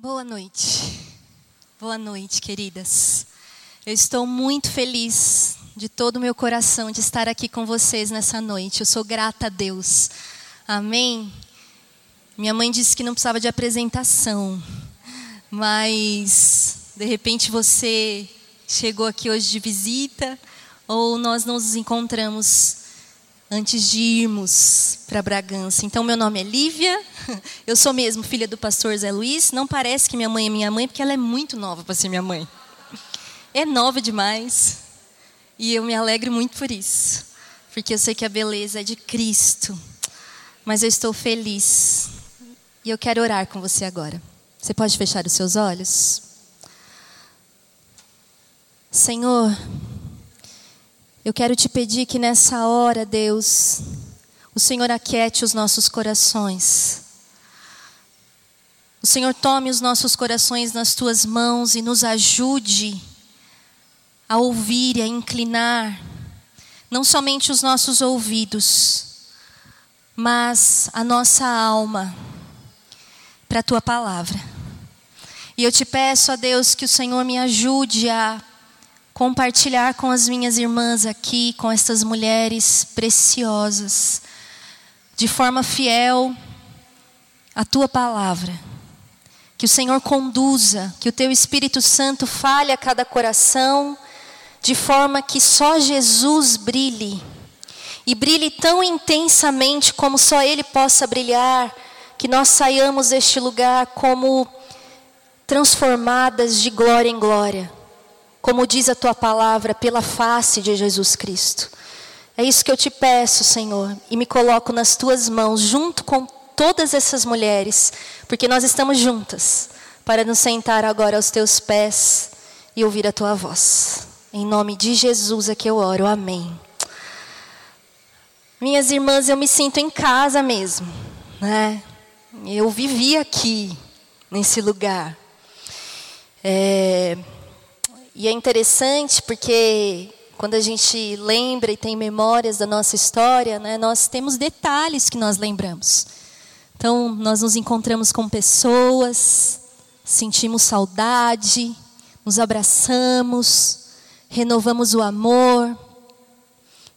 Boa noite. Boa noite, queridas. Eu estou muito feliz de todo o meu coração de estar aqui com vocês nessa noite. Eu sou grata a Deus. Amém. Minha mãe disse que não precisava de apresentação, mas de repente você chegou aqui hoje de visita ou nós nos encontramos antes de irmos para Bragança. Então, meu nome é Lívia, eu sou mesmo filha do pastor Zé Luiz. Não parece que minha mãe é minha mãe, porque ela é muito nova para ser minha mãe. É nova demais. E eu me alegro muito por isso, porque eu sei que a beleza é de Cristo. Mas eu estou feliz. E eu quero orar com você agora. Você pode fechar os seus olhos? Senhor, eu quero te pedir que nessa hora, Deus, o Senhor aquiete os nossos corações. O Senhor tome os nossos corações nas tuas mãos e nos ajude a ouvir e a inclinar, não somente os nossos ouvidos, mas a nossa alma para a tua palavra. E eu te peço a Deus que o Senhor me ajude a compartilhar com as minhas irmãs aqui, com estas mulheres preciosas, de forma fiel a tua palavra. Que o Senhor conduza, que o teu Espírito Santo fale a cada coração, de forma que só Jesus brilhe, e brilhe tão intensamente como só Ele possa brilhar, que nós saiamos deste lugar como transformadas de glória em glória como diz a tua palavra, pela face de Jesus Cristo. É isso que eu te peço, Senhor, e me coloco nas tuas mãos, junto com todas essas mulheres, porque nós estamos juntas, para nos sentar agora aos teus pés e ouvir a tua voz. Em nome de Jesus é que eu oro, amém. Minhas irmãs, eu me sinto em casa mesmo, né? Eu vivi aqui, nesse lugar. É, e é interessante porque quando a gente lembra e tem memórias da nossa história, né, nós temos detalhes que nós lembramos. Então, nós nos encontramos com pessoas, sentimos saudade, nos abraçamos, renovamos o amor.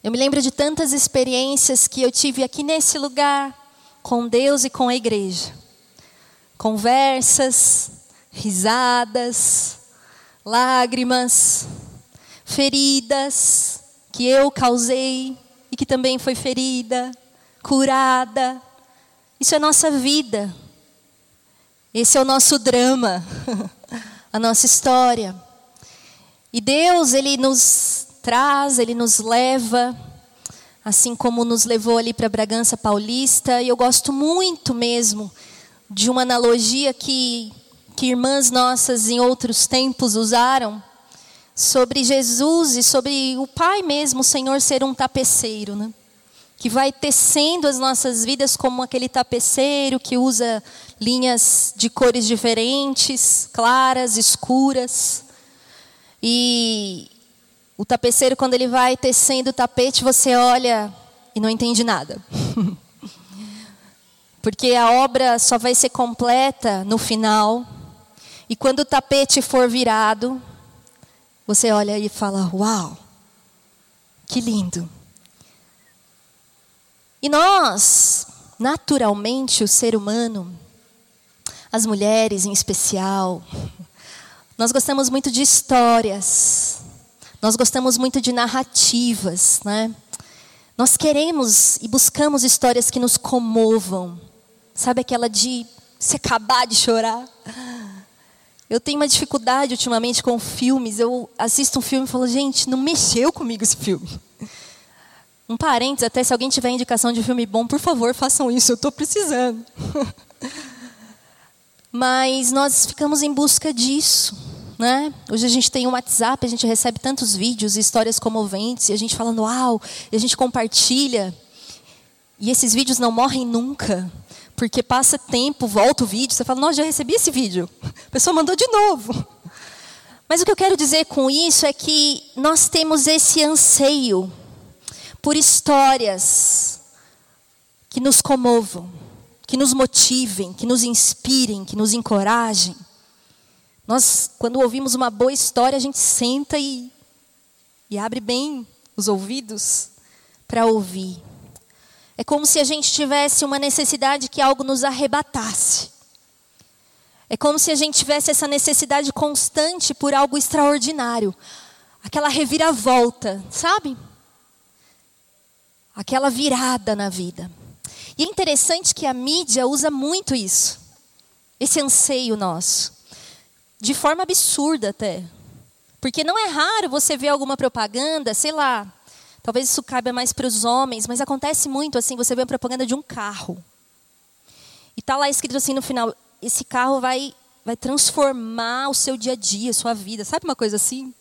Eu me lembro de tantas experiências que eu tive aqui nesse lugar, com Deus e com a igreja. Conversas, risadas, lágrimas, feridas que eu causei e que também foi ferida, curada. Isso é nossa vida. Esse é o nosso drama, a nossa história. E Deus, Ele nos traz, Ele nos leva, assim como nos levou ali para Bragança Paulista. E eu gosto muito mesmo de uma analogia que que irmãs nossas em outros tempos usaram sobre Jesus e sobre o Pai mesmo, o Senhor ser um tapeceiro, né? que vai tecendo as nossas vidas como aquele tapeceiro que usa linhas de cores diferentes, claras, escuras. E o tapeceiro, quando ele vai tecendo o tapete, você olha e não entende nada. Porque a obra só vai ser completa no final e quando o tapete for virado, você olha e fala: Uau, que lindo. E nós, naturalmente, o ser humano, as mulheres em especial, nós gostamos muito de histórias, nós gostamos muito de narrativas, né? Nós queremos e buscamos histórias que nos comovam. Sabe aquela de se acabar de chorar? Eu tenho uma dificuldade ultimamente com filmes. Eu assisto um filme e falo, gente, não mexeu comigo esse filme. Um parênteses, até se alguém tiver indicação de filme bom, por favor, façam isso, eu estou precisando. Mas nós ficamos em busca disso. Né? Hoje a gente tem um WhatsApp, a gente recebe tantos vídeos, histórias comoventes, e a gente falando, uau, e a gente compartilha. E esses vídeos não morrem nunca. Porque passa tempo, volta o vídeo, você fala, nossa, já recebi esse vídeo. A pessoa mandou de novo. Mas o que eu quero dizer com isso é que nós temos esse anseio por histórias que nos comovam, que nos motivem, que nos inspirem, que nos encorajem. Nós, quando ouvimos uma boa história, a gente senta e, e abre bem os ouvidos para ouvir. É como se a gente tivesse uma necessidade que algo nos arrebatasse. É como se a gente tivesse essa necessidade constante por algo extraordinário. Aquela reviravolta, sabe? Aquela virada na vida. E é interessante que a mídia usa muito isso. Esse anseio nosso. De forma absurda até. Porque não é raro você ver alguma propaganda, sei lá, talvez isso caiba mais para os homens, mas acontece muito assim, você vê uma propaganda de um carro. E está lá escrito assim no final, esse carro vai, vai transformar o seu dia a dia, sua vida. Sabe uma coisa assim?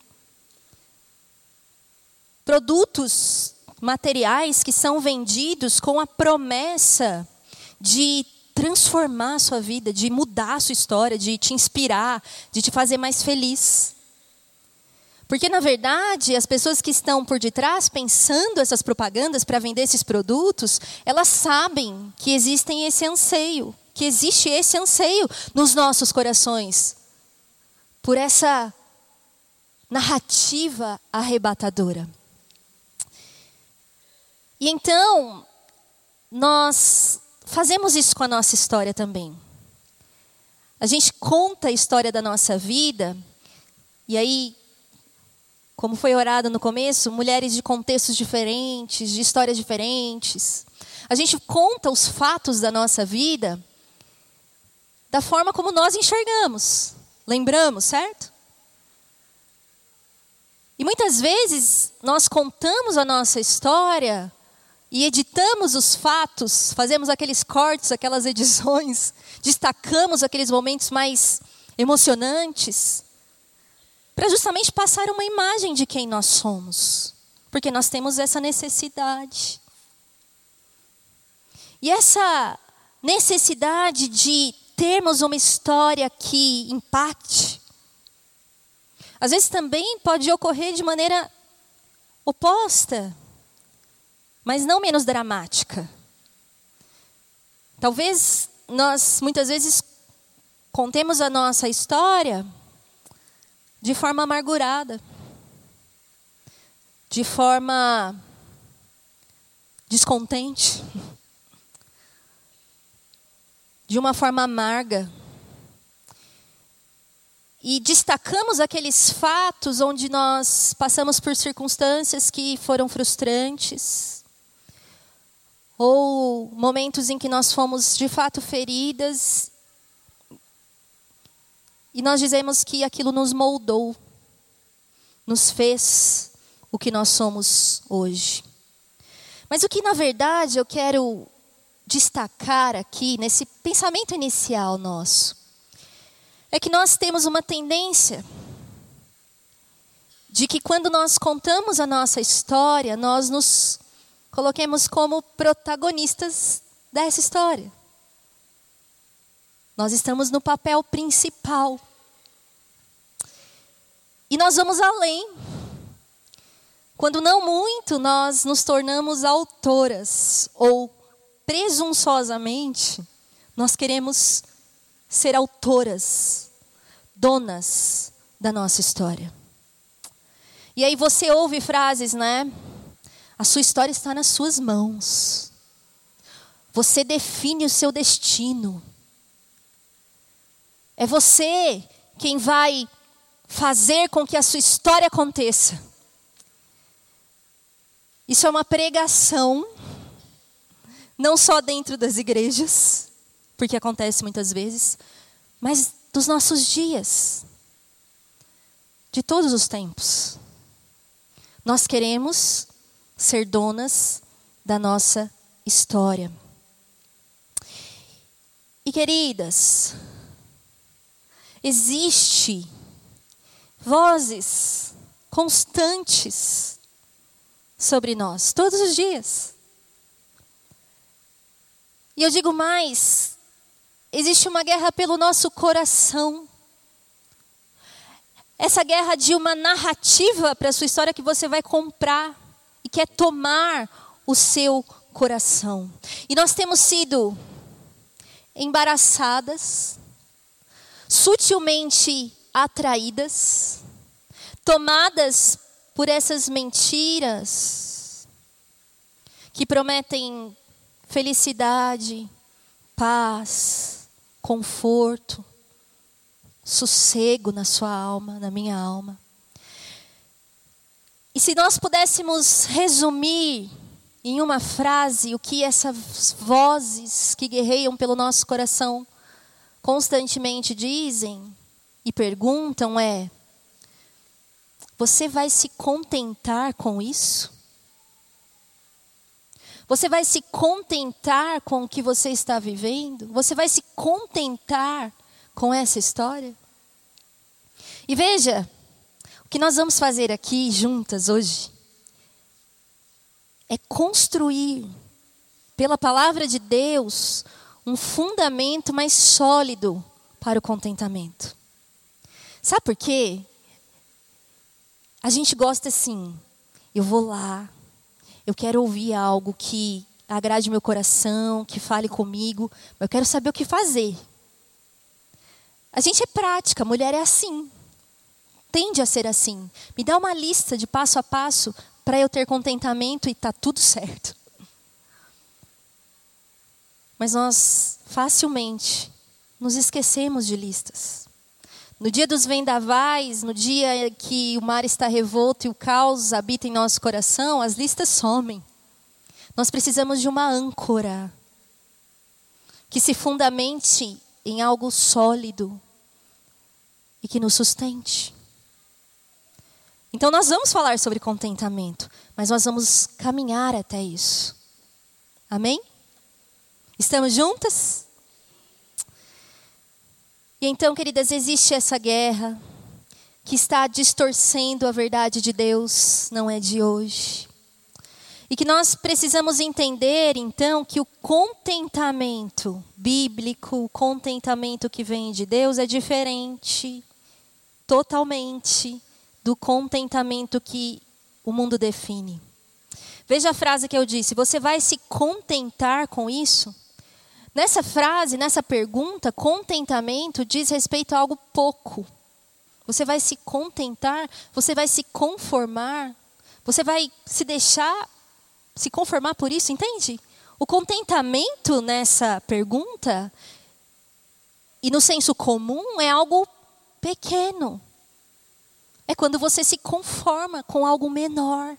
Produtos materiais que são vendidos com a promessa de transformar a sua vida, de mudar a sua história, de te inspirar, de te fazer mais feliz. Porque, na verdade, as pessoas que estão por detrás pensando essas propagandas para vender esses produtos, elas sabem que existem esse anseio, que existe esse anseio nos nossos corações, por essa narrativa arrebatadora. E então, nós fazemos isso com a nossa história também. A gente conta a história da nossa vida, e aí, como foi orado no começo, mulheres de contextos diferentes, de histórias diferentes. A gente conta os fatos da nossa vida da forma como nós enxergamos. Lembramos, certo? E muitas vezes nós contamos a nossa história e editamos os fatos, fazemos aqueles cortes, aquelas edições, destacamos aqueles momentos mais emocionantes, para justamente passar uma imagem de quem nós somos, porque nós temos essa necessidade. E essa necessidade de termos uma história que impacte, às vezes também pode ocorrer de maneira oposta mas não menos dramática. Talvez nós muitas vezes contemos a nossa história de forma amargurada, de forma descontente, de uma forma amarga. E destacamos aqueles fatos onde nós passamos por circunstâncias que foram frustrantes, ou momentos em que nós fomos de fato feridas e nós dizemos que aquilo nos moldou, nos fez o que nós somos hoje. Mas o que na verdade eu quero destacar aqui nesse pensamento inicial nosso é que nós temos uma tendência de que quando nós contamos a nossa história, nós nos coloquemos como protagonistas dessa história. Nós estamos no papel principal. E nós vamos além. Quando não muito, nós nos tornamos autoras, ou presunçosamente, nós queremos ser autoras, donas da nossa história. E aí você ouve frases, né? A sua história está nas suas mãos. Você define o seu destino. É você quem vai fazer com que a sua história aconteça. Isso é uma pregação, não só dentro das igrejas, porque acontece muitas vezes, mas dos nossos dias, de todos os tempos. Nós queremos ser donas da nossa história. E queridas, existe vozes constantes sobre nós todos os dias. E eu digo mais, existe uma guerra pelo nosso coração. Essa guerra de uma narrativa para a sua história que você vai comprar e quer tomar o seu coração. E nós temos sido embaraçadas, sutilmente atraídas, tomadas por essas mentiras que prometem felicidade, paz, conforto, sossego na sua alma, na minha alma. E se nós pudéssemos resumir em uma frase o que essas vozes que guerreiam pelo nosso coração constantemente dizem e perguntam é: você vai se contentar com isso? Você vai se contentar com o que você está vivendo? Você vai se contentar com essa história? E veja, o que nós vamos fazer aqui juntas hoje é construir, pela palavra de Deus, um fundamento mais sólido para o contentamento. Sabe por quê? A gente gosta assim, eu vou lá, eu quero ouvir algo que agrade meu coração, que fale comigo, mas eu quero saber o que fazer. A gente é prática, mulher é assim. Tende a ser assim. Me dá uma lista de passo a passo para eu ter contentamento e tá tudo certo. Mas nós facilmente nos esquecemos de listas. No dia dos vendavais, no dia que o mar está revolto e o caos habita em nosso coração, as listas somem. Nós precisamos de uma âncora que se fundamente em algo sólido e que nos sustente. Então, nós vamos falar sobre contentamento, mas nós vamos caminhar até isso. Amém? Estamos juntas? E então, queridas, existe essa guerra que está distorcendo a verdade de Deus, não é de hoje. E que nós precisamos entender, então, que o contentamento bíblico, o contentamento que vem de Deus é diferente, totalmente, do contentamento que o mundo define. Veja a frase que eu disse: você vai se contentar com isso? Nessa frase, nessa pergunta, contentamento diz respeito a algo pouco. Você vai se contentar, você vai se conformar, você vai se deixar se conformar por isso, entende? O contentamento nessa pergunta e no senso comum é algo pequeno. É quando você se conforma com algo menor.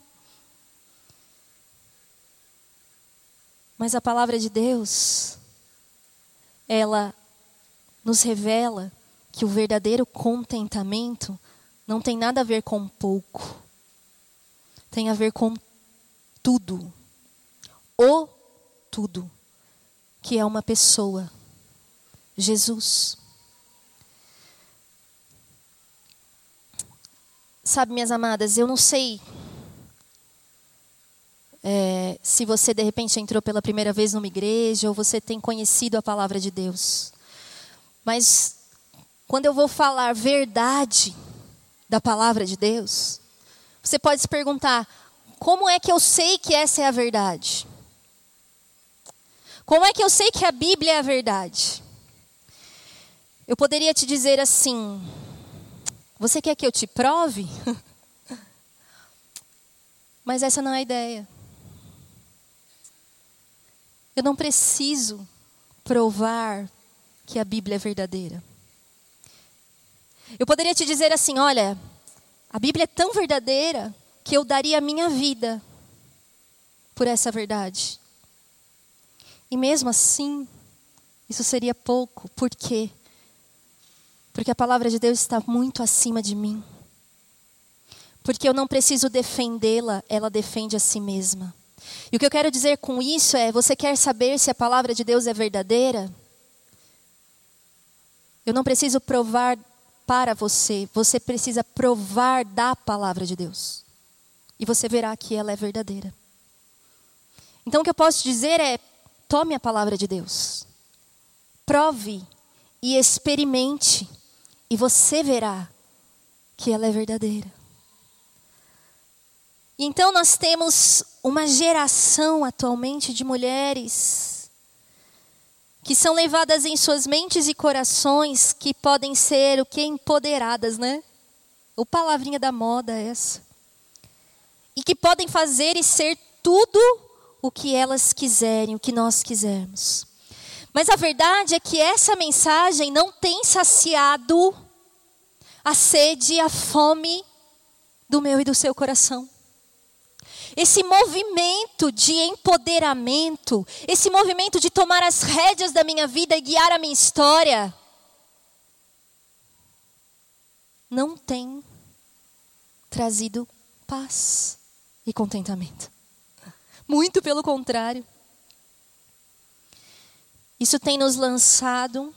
Mas a palavra de Deus ela nos revela que o verdadeiro contentamento não tem nada a ver com pouco, tem a ver com tudo, o tudo, que é uma pessoa, Jesus. Sabe, minhas amadas, eu não sei é, se você de repente entrou pela primeira vez numa igreja ou você tem conhecido a palavra de Deus. Mas quando eu vou falar verdade da palavra de Deus, você pode se perguntar: como é que eu sei que essa é a verdade? Como é que eu sei que a Bíblia é a verdade? Eu poderia te dizer assim: você quer que eu te prove? Mas essa não é a ideia. Eu não preciso provar que a Bíblia é verdadeira. Eu poderia te dizer assim: olha, a Bíblia é tão verdadeira que eu daria a minha vida por essa verdade. E mesmo assim, isso seria pouco. Por quê? Porque a palavra de Deus está muito acima de mim. Porque eu não preciso defendê-la, ela defende a si mesma. E o que eu quero dizer com isso é: você quer saber se a palavra de Deus é verdadeira? Eu não preciso provar para você, você precisa provar da palavra de Deus. E você verá que ela é verdadeira. Então o que eu posso dizer é: tome a palavra de Deus, prove e experimente, e você verá que ela é verdadeira. Então nós temos uma geração atualmente de mulheres que são levadas em suas mentes e corações, que podem ser o que empoderadas, né? O palavrinha da moda é essa. E que podem fazer e ser tudo o que elas quiserem, o que nós quisermos. Mas a verdade é que essa mensagem não tem saciado a sede, a fome do meu e do seu coração. Esse movimento de empoderamento, esse movimento de tomar as rédeas da minha vida e guiar a minha história, não tem trazido paz e contentamento. Muito pelo contrário. Isso tem nos lançado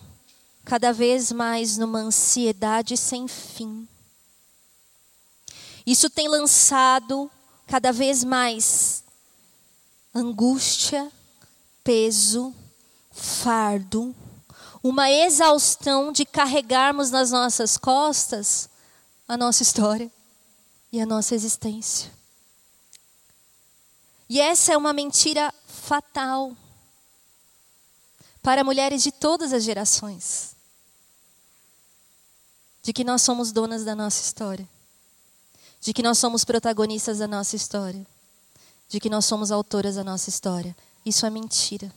cada vez mais numa ansiedade sem fim. Isso tem lançado cada vez mais angústia, peso, fardo, uma exaustão de carregarmos nas nossas costas a nossa história e a nossa existência. E essa é uma mentira fatal para mulheres de todas as gerações. De que nós somos donas da nossa história. De que nós somos protagonistas da nossa história. De que nós somos autoras da nossa história. Isso é mentira.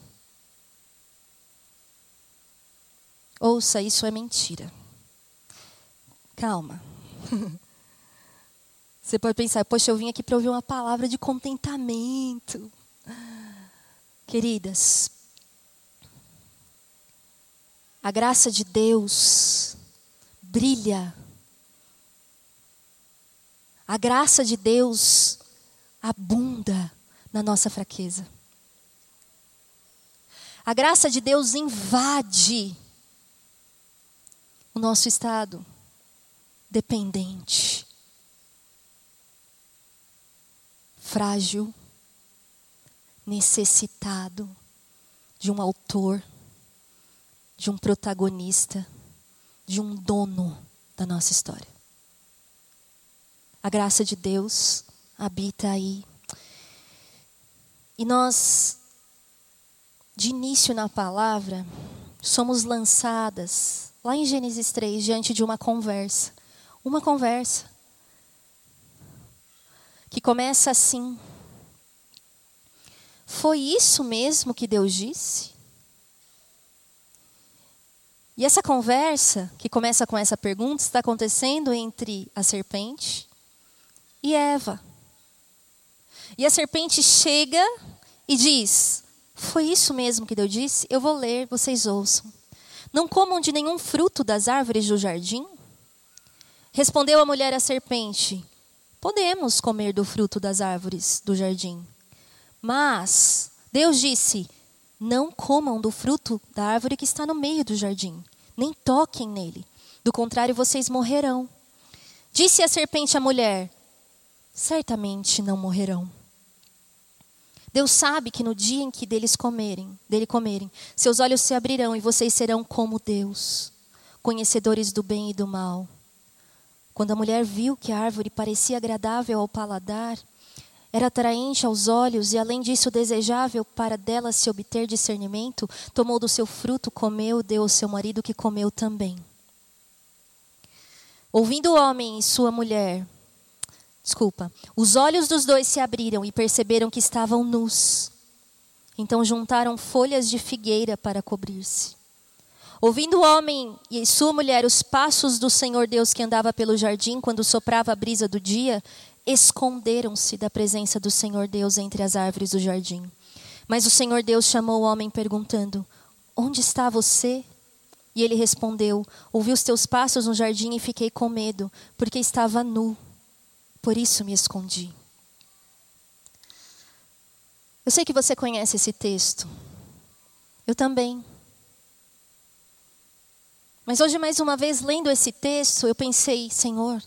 Ouça, isso é mentira. Calma. Você pode pensar, poxa, eu vim aqui para ouvir uma palavra de contentamento. Queridas, a graça de Deus brilha. A graça de Deus abunda na nossa fraqueza. A graça de Deus invade o nosso estado dependente, frágil, necessitado de um autor de um protagonista, de um dono da nossa história. A graça de Deus habita aí. E nós, de início na palavra, somos lançadas, lá em Gênesis 3, diante de uma conversa. Uma conversa. Que começa assim. Foi isso mesmo que Deus disse? E essa conversa, que começa com essa pergunta, está acontecendo entre a serpente e Eva. E a serpente chega e diz: Foi isso mesmo que Deus disse? Eu vou ler, vocês ouçam. Não comam de nenhum fruto das árvores do jardim? Respondeu a mulher à serpente: Podemos comer do fruto das árvores do jardim. Mas Deus disse: não comam do fruto da árvore que está no meio do jardim, nem toquem nele. Do contrário, vocês morrerão. Disse a serpente à mulher: Certamente não morrerão. Deus sabe que no dia em que deles comerem, dele comerem, seus olhos se abrirão e vocês serão como Deus, conhecedores do bem e do mal. Quando a mulher viu que a árvore parecia agradável ao paladar era atraente aos olhos e, além disso, desejável para dela se obter discernimento, tomou do seu fruto, comeu, deu ao seu marido, que comeu também. Ouvindo o homem e sua mulher, desculpa, os olhos dos dois se abriram e perceberam que estavam nus. Então juntaram folhas de figueira para cobrir-se. Ouvindo o homem e sua mulher os passos do Senhor Deus que andava pelo jardim quando soprava a brisa do dia, esconderam-se da presença do Senhor Deus entre as árvores do jardim. Mas o Senhor Deus chamou o homem perguntando: Onde está você? E ele respondeu: Ouvi os teus passos no jardim e fiquei com medo, porque estava nu. Por isso me escondi. Eu sei que você conhece esse texto. Eu também. Mas hoje, mais uma vez, lendo esse texto, eu pensei: Senhor,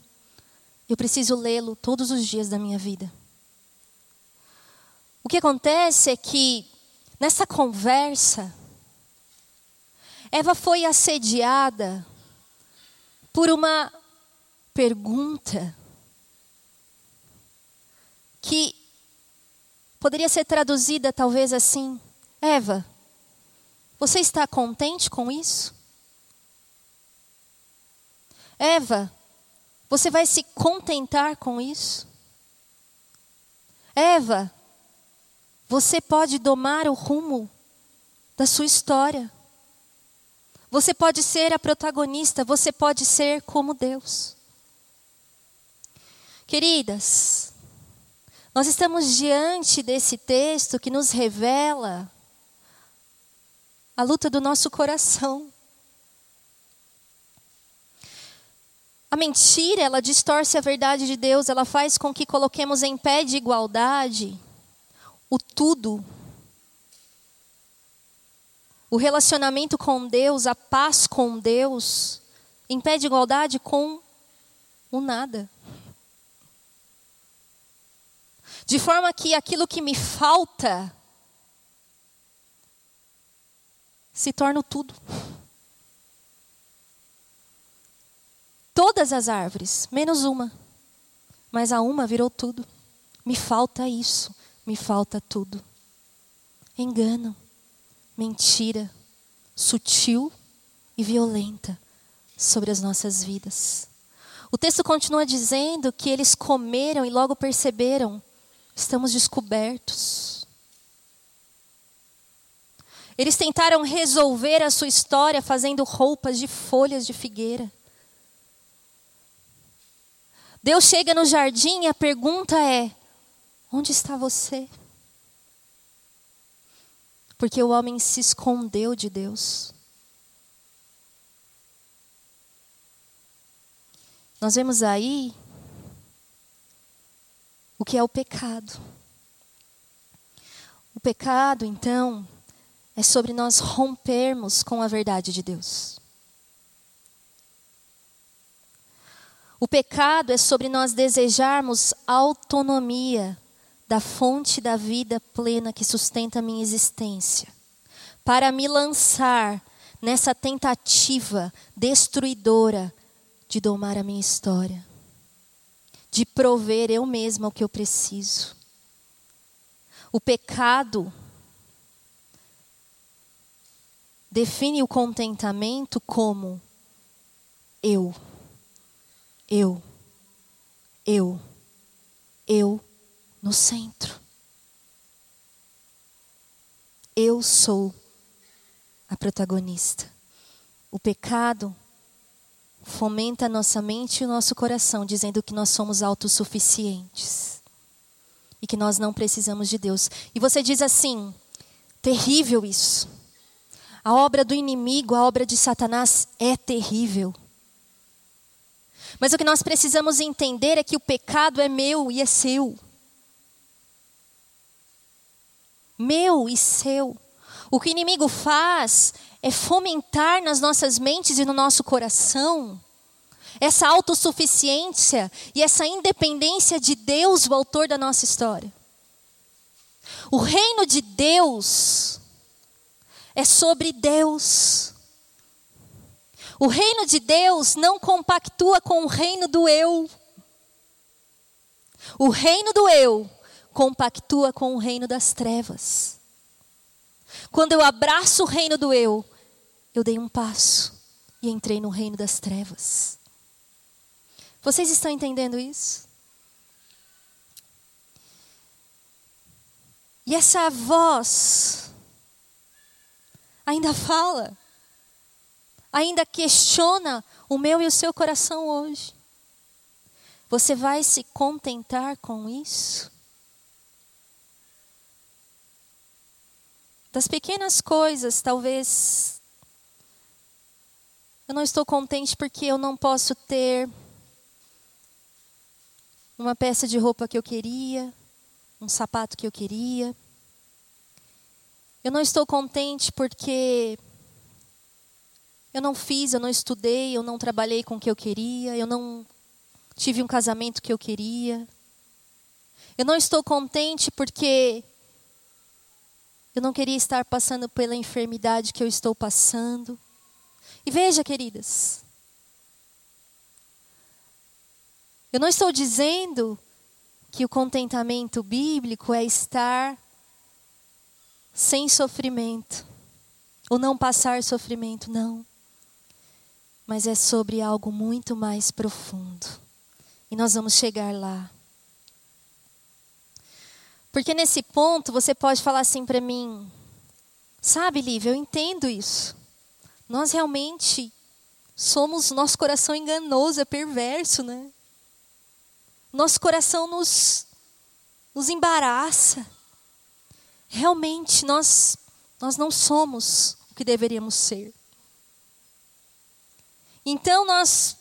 eu preciso lê-lo todos os dias da minha vida. O que acontece é que, nessa conversa, Eva foi assediada por uma pergunta que poderia ser traduzida talvez assim: Eva, Você está contente com isso? Eva, você vai se contentar com isso? Eva, você pode domar o rumo da sua história. Você pode ser a protagonista, você pode ser como Deus. Queridas, nós estamos diante desse texto que nos revela a luta do nosso coração. A mentira, ela distorce a verdade de Deus, ela faz com que coloquemos em pé de igualdade o tudo. O relacionamento com Deus, a paz com Deus, em pé de igualdade com o nada. De forma que aquilo que me falta se torna tudo. Todas as árvores, menos uma. Mas a uma virou tudo. Me falta isso, me falta tudo. Engano, mentira, sutil e violenta sobre as nossas vidas. O texto continua dizendo que eles comeram e logo perceberam: estamos descobertos. Eles tentaram resolver a sua história fazendo roupas de folhas de figueira. Deus chega no jardim e a pergunta é: onde está você? Porque o homem se escondeu de Deus. Nós vemos aí o que é o pecado. O pecado, então, é sobre nós rompermos com a verdade de Deus. O pecado é sobre nós desejarmos autonomia da fonte da vida plena que sustenta a minha existência, para me lançar nessa tentativa destruidora de domar a minha história, de prover eu mesma o que eu preciso. O pecado define o contentamento como eu eu, eu, eu no centro. Eu sou a protagonista. O pecado fomenta a nossa mente e o nosso coração, dizendo que nós somos autossuficientes e que nós não precisamos de Deus. E você diz assim: terrível isso. A obra do inimigo, a obra de Satanás é terrível. Mas o que nós precisamos entender é que o pecado é meu e é seu. Meu e seu. O que o inimigo faz é fomentar nas nossas mentes e no nosso coração essa autossuficiência e essa independência de Deus, o autor da nossa história. O reino de Deus é sobre Deus. O reino de Deus não compactua com o reino do eu. O reino do eu compactua com o reino das trevas. Quando eu abraço o reino do eu, eu dei um passo e entrei no reino das trevas. Vocês estão entendendo isso? E essa voz ainda fala ainda questiona o meu e o seu coração hoje. Você vai se contentar com isso? Das pequenas coisas, talvez. Eu não estou contente porque eu não posso ter uma peça de roupa que eu queria, um sapato que eu queria. Eu não estou contente porque eu não fiz, eu não estudei, eu não trabalhei com o que eu queria, eu não tive um casamento que eu queria. Eu não estou contente porque eu não queria estar passando pela enfermidade que eu estou passando. E veja, queridas, eu não estou dizendo que o contentamento bíblico é estar sem sofrimento ou não passar sofrimento, não. Mas é sobre algo muito mais profundo. E nós vamos chegar lá. Porque nesse ponto você pode falar assim para mim: sabe, Lívia, eu entendo isso. Nós realmente somos, nosso coração enganoso, é perverso, né? Nosso coração nos, nos embaraça. Realmente nós, nós não somos o que deveríamos ser. Então nós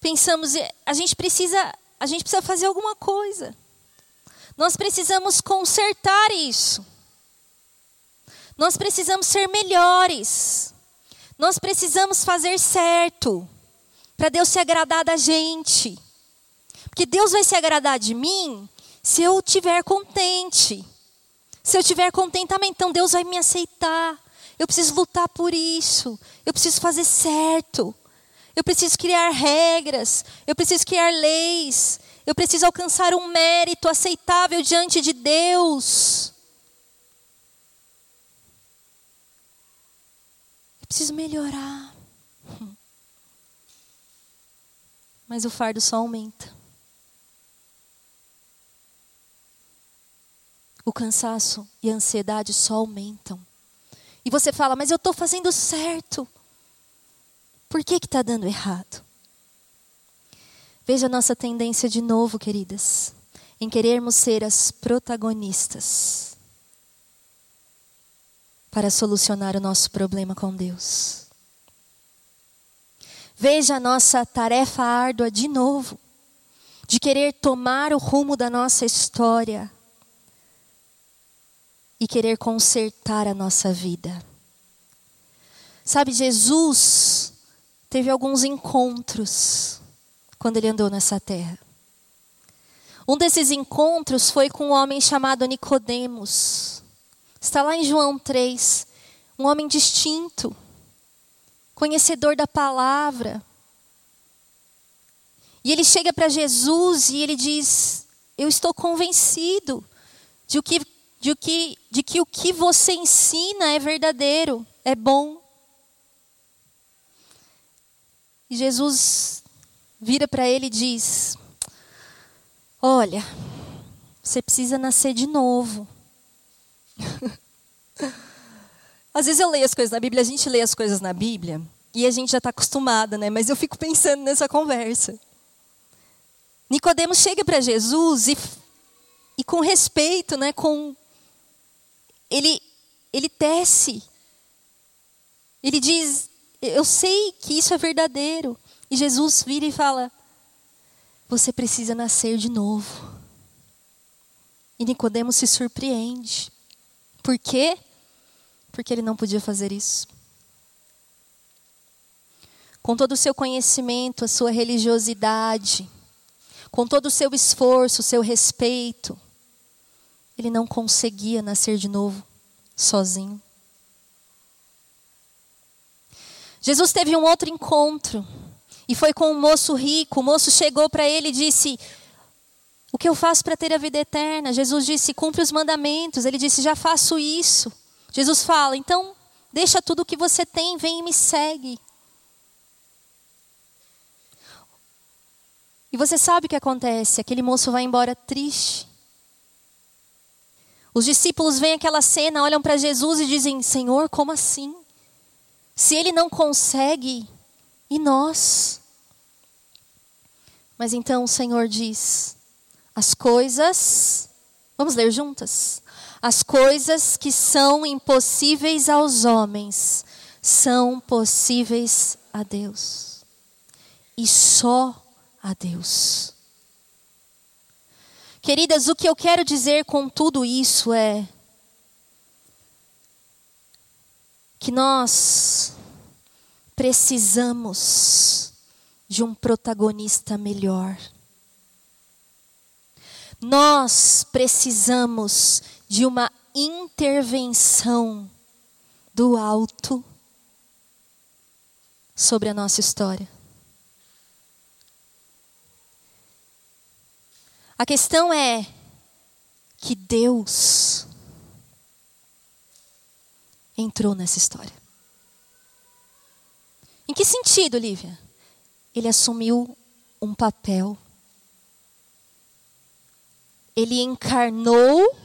pensamos, a gente precisa, a gente precisa fazer alguma coisa. Nós precisamos consertar isso. Nós precisamos ser melhores. Nós precisamos fazer certo para Deus se agradar da gente. Porque Deus vai se agradar de mim se eu estiver contente. Se eu tiver contentamento, então Deus vai me aceitar. Eu preciso lutar por isso. Eu preciso fazer certo. Eu preciso criar regras. Eu preciso criar leis. Eu preciso alcançar um mérito aceitável diante de Deus. Preciso melhorar. Mas o fardo só aumenta. O cansaço e a ansiedade só aumentam. E você fala, mas eu estou fazendo certo. Por que está dando errado? Veja a nossa tendência de novo, queridas, em querermos ser as protagonistas para solucionar o nosso problema com Deus. Veja a nossa tarefa árdua de novo, de querer tomar o rumo da nossa história e querer consertar a nossa vida. Sabe, Jesus teve alguns encontros quando ele andou nessa terra. Um desses encontros foi com um homem chamado Nicodemos. Está lá em João 3, um homem distinto, conhecedor da palavra. E ele chega para Jesus e ele diz: "Eu estou convencido de, que, de, que, de que o que você ensina é verdadeiro, é bom." E Jesus vira para ele e diz: Olha, você precisa nascer de novo. Às vezes eu leio as coisas na Bíblia, a gente lê as coisas na Bíblia e a gente já está acostumada, né? Mas eu fico pensando nessa conversa. Nicodemos chega para Jesus e, e com respeito, né? Com ele ele tece. Ele diz: Eu sei que isso é verdadeiro. E Jesus vira e fala: Você precisa nascer de novo. E Nicodemos se surpreende. Por quê? Porque ele não podia fazer isso. Com todo o seu conhecimento, a sua religiosidade, com todo o seu esforço, o seu respeito, ele não conseguia nascer de novo sozinho. Jesus teve um outro encontro e foi com um moço rico. O moço chegou para ele e disse: O que eu faço para ter a vida eterna? Jesus disse: Cumpre os mandamentos. Ele disse: Já faço isso. Jesus fala: Então, deixa tudo o que você tem, vem e me segue. E você sabe o que acontece? Aquele moço vai embora triste. Os discípulos veem aquela cena, olham para Jesus e dizem: Senhor, como assim? Se ele não consegue, e nós? Mas então o Senhor diz: as coisas, vamos ler juntas? As coisas que são impossíveis aos homens são possíveis a Deus. E só a Deus. Queridas, o que eu quero dizer com tudo isso é que nós precisamos de um protagonista melhor. Nós precisamos de uma intervenção do alto sobre a nossa história. A questão é que Deus, entrou nessa história. Em que sentido, Lívia? Ele assumiu um papel. Ele encarnou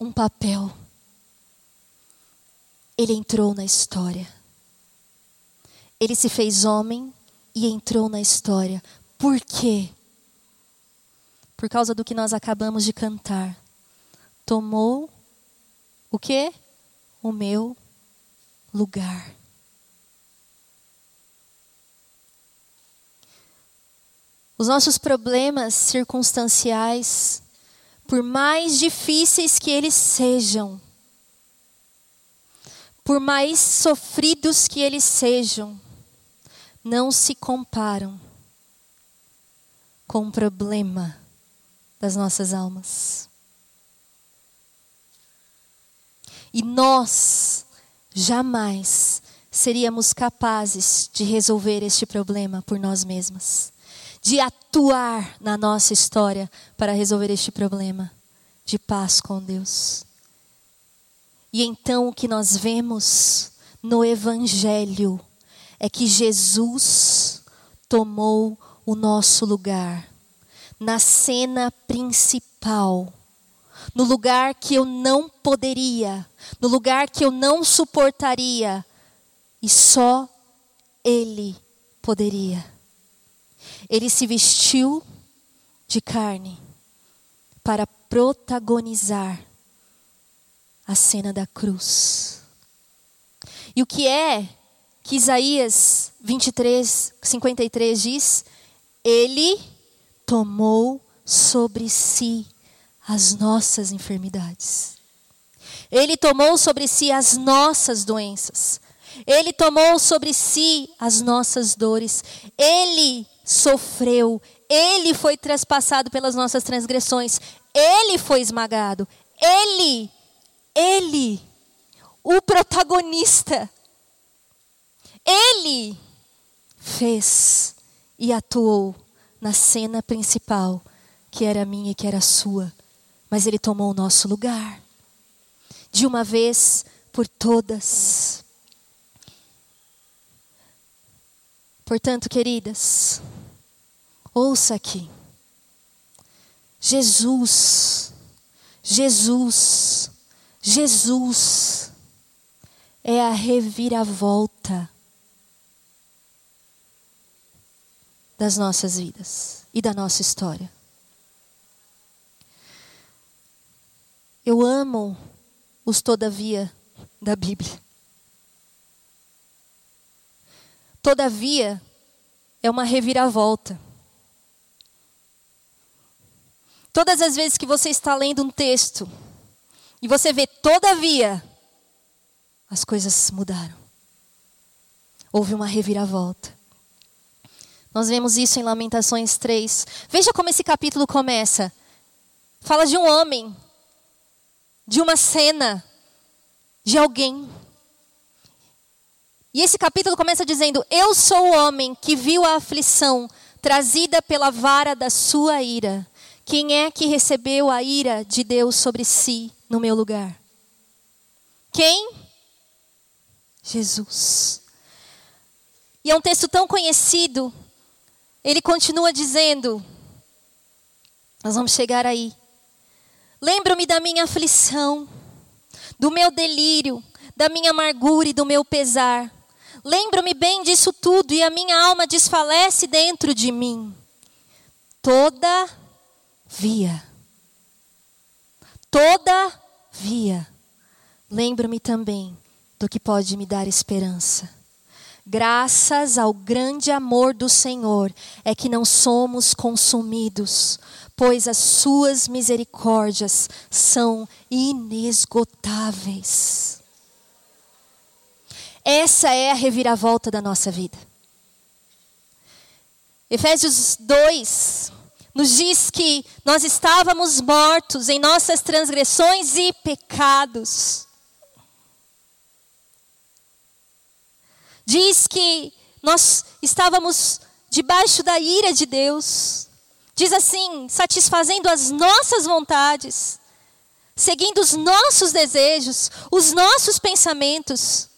um papel. Ele entrou na história. Ele se fez homem e entrou na história. Por quê? Por causa do que nós acabamos de cantar. Tomou o quê? O meu lugar. Os nossos problemas circunstanciais, por mais difíceis que eles sejam, por mais sofridos que eles sejam, não se comparam com o problema das nossas almas. E nós jamais seríamos capazes de resolver este problema por nós mesmas de atuar na nossa história para resolver este problema de paz com Deus. E então o que nós vemos no Evangelho é que Jesus tomou o nosso lugar na cena principal, no lugar que eu não poderia, no lugar que eu não suportaria, e só Ele poderia. Ele se vestiu de carne para protagonizar a cena da cruz. E o que é que Isaías 23, 53 diz? Ele tomou sobre si as nossas enfermidades. Ele tomou sobre si as nossas doenças. Ele tomou sobre si as nossas dores. Ele sofreu, ele foi traspassado pelas nossas transgressões, ele foi esmagado, ele, ele, o protagonista, ele fez e atuou na cena principal, que era minha e que era sua, mas ele tomou o nosso lugar, de uma vez por todas. Portanto, queridas, ouça aqui. Jesus, Jesus, Jesus é a reviravolta das nossas vidas e da nossa história. Eu amo os todavia da Bíblia. Todavia, é uma reviravolta. Todas as vezes que você está lendo um texto e você vê todavia, as coisas mudaram. Houve uma reviravolta. Nós vemos isso em Lamentações 3. Veja como esse capítulo começa. Fala de um homem, de uma cena, de alguém. E esse capítulo começa dizendo: Eu sou o homem que viu a aflição trazida pela vara da sua ira. Quem é que recebeu a ira de Deus sobre si no meu lugar? Quem? Jesus. E é um texto tão conhecido. Ele continua dizendo: Nós vamos chegar aí. Lembro-me da minha aflição, do meu delírio, da minha amargura e do meu pesar. Lembro-me bem disso tudo e a minha alma desfalece dentro de mim. Toda via, toda via, lembro-me também do que pode me dar esperança. Graças ao grande amor do Senhor é que não somos consumidos, pois as suas misericórdias são inesgotáveis. Essa é a reviravolta da nossa vida. Efésios 2 nos diz que nós estávamos mortos em nossas transgressões e pecados. Diz que nós estávamos debaixo da ira de Deus. Diz assim: satisfazendo as nossas vontades, seguindo os nossos desejos, os nossos pensamentos,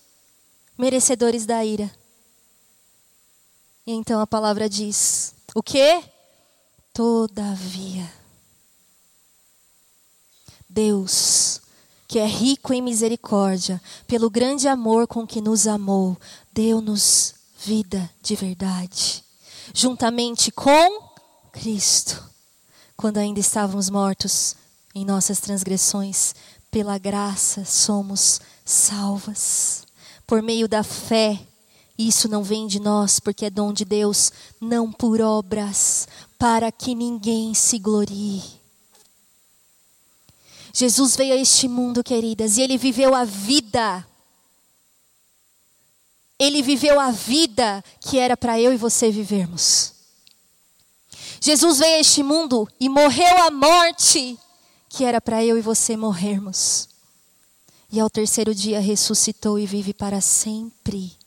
merecedores da ira. E então a palavra diz: o que? Todavia, Deus, que é rico em misericórdia, pelo grande amor com que nos amou, deu-nos vida de verdade, juntamente com Cristo, quando ainda estávamos mortos em nossas transgressões, pela graça somos salvas, por meio da fé. Isso não vem de nós, porque é dom de Deus, não por obras, para que ninguém se glorie. Jesus veio a este mundo, queridas, e ele viveu a vida. Ele viveu a vida que era para eu e você vivermos. Jesus veio a este mundo e morreu a morte que era para eu e você morrermos. E ao terceiro dia ressuscitou e vive para sempre.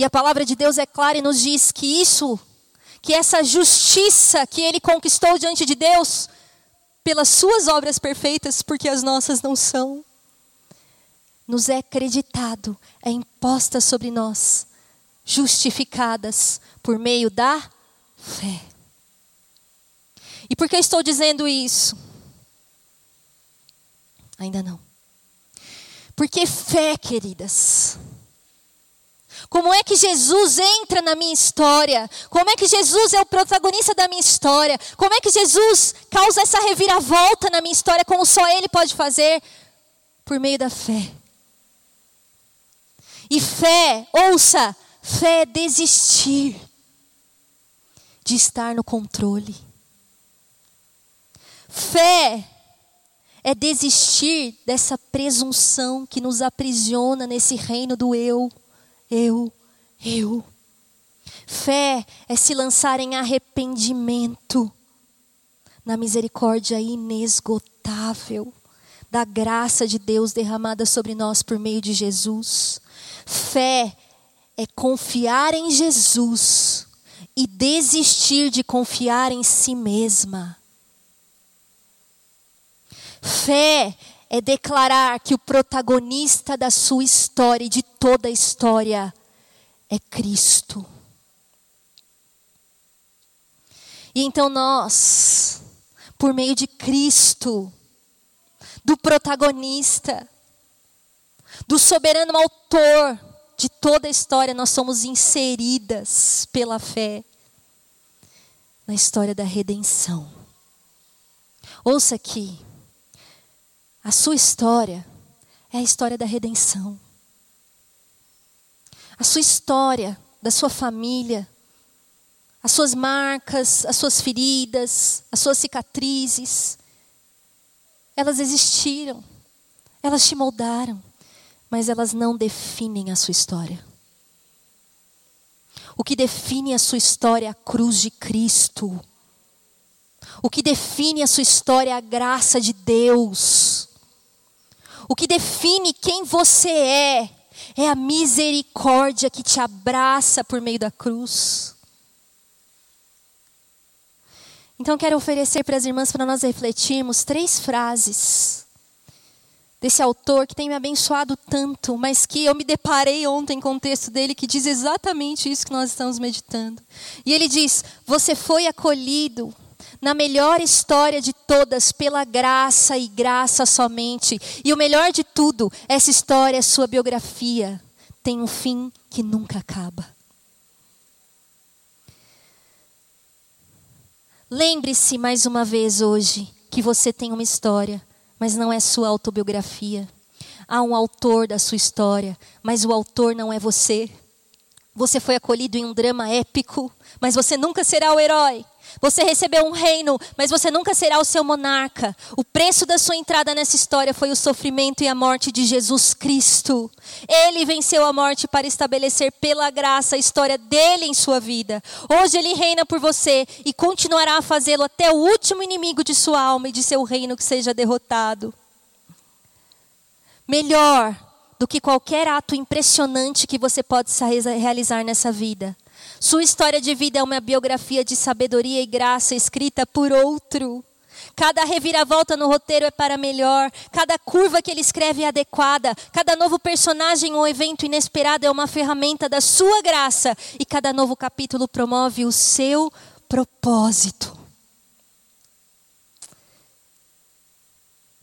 E a palavra de Deus é clara e nos diz que isso, que essa justiça que ele conquistou diante de Deus, pelas suas obras perfeitas, porque as nossas não são, nos é acreditado, é imposta sobre nós, justificadas por meio da fé. E por que estou dizendo isso? Ainda não. Porque fé, queridas, como é que Jesus entra na minha história? Como é que Jesus é o protagonista da minha história? Como é que Jesus causa essa reviravolta na minha história, como só Ele pode fazer? Por meio da fé. E fé, ouça, fé é desistir de estar no controle. Fé é desistir dessa presunção que nos aprisiona nesse reino do eu eu, eu. Fé é se lançar em arrependimento na misericórdia inesgotável da graça de Deus derramada sobre nós por meio de Jesus. Fé é confiar em Jesus e desistir de confiar em si mesma. Fé é declarar que o protagonista da sua história e de toda a história é Cristo. E então nós, por meio de Cristo, do protagonista, do soberano autor de toda a história, nós somos inseridas pela fé na história da redenção. Ouça aqui. A sua história é a história da redenção. A sua história, da sua família, as suas marcas, as suas feridas, as suas cicatrizes, elas existiram, elas te moldaram, mas elas não definem a sua história. O que define a sua história é a cruz de Cristo. O que define a sua história é a graça de Deus. O que define quem você é é a misericórdia que te abraça por meio da cruz. Então quero oferecer para as irmãs para nós refletirmos três frases desse autor que tem me abençoado tanto, mas que eu me deparei ontem com o texto dele que diz exatamente isso que nós estamos meditando. E ele diz: Você foi acolhido na melhor história de todas, pela graça e graça somente. E o melhor de tudo, essa história, sua biografia, tem um fim que nunca acaba. Lembre-se mais uma vez hoje que você tem uma história, mas não é sua autobiografia. Há um autor da sua história, mas o autor não é você. Você foi acolhido em um drama épico, mas você nunca será o herói. Você recebeu um reino, mas você nunca será o seu monarca. O preço da sua entrada nessa história foi o sofrimento e a morte de Jesus Cristo. Ele venceu a morte para estabelecer pela graça a história dele em sua vida. Hoje ele reina por você e continuará a fazê-lo até o último inimigo de sua alma e de seu reino que seja derrotado. Melhor do que qualquer ato impressionante que você pode realizar nessa vida sua história de vida é uma biografia de sabedoria e graça escrita por outro. Cada reviravolta no roteiro é para melhor. Cada curva que ele escreve é adequada. Cada novo personagem ou evento inesperado é uma ferramenta da sua graça. E cada novo capítulo promove o seu propósito.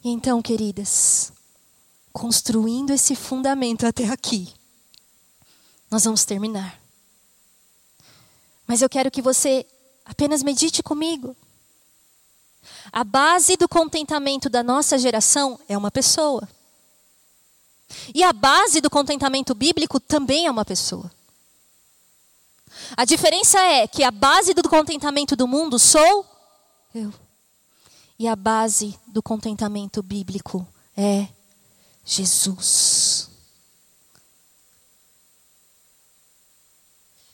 Então, queridas, construindo esse fundamento até aqui, nós vamos terminar. Mas eu quero que você apenas medite comigo. A base do contentamento da nossa geração é uma pessoa. E a base do contentamento bíblico também é uma pessoa. A diferença é que a base do contentamento do mundo sou eu. E a base do contentamento bíblico é Jesus.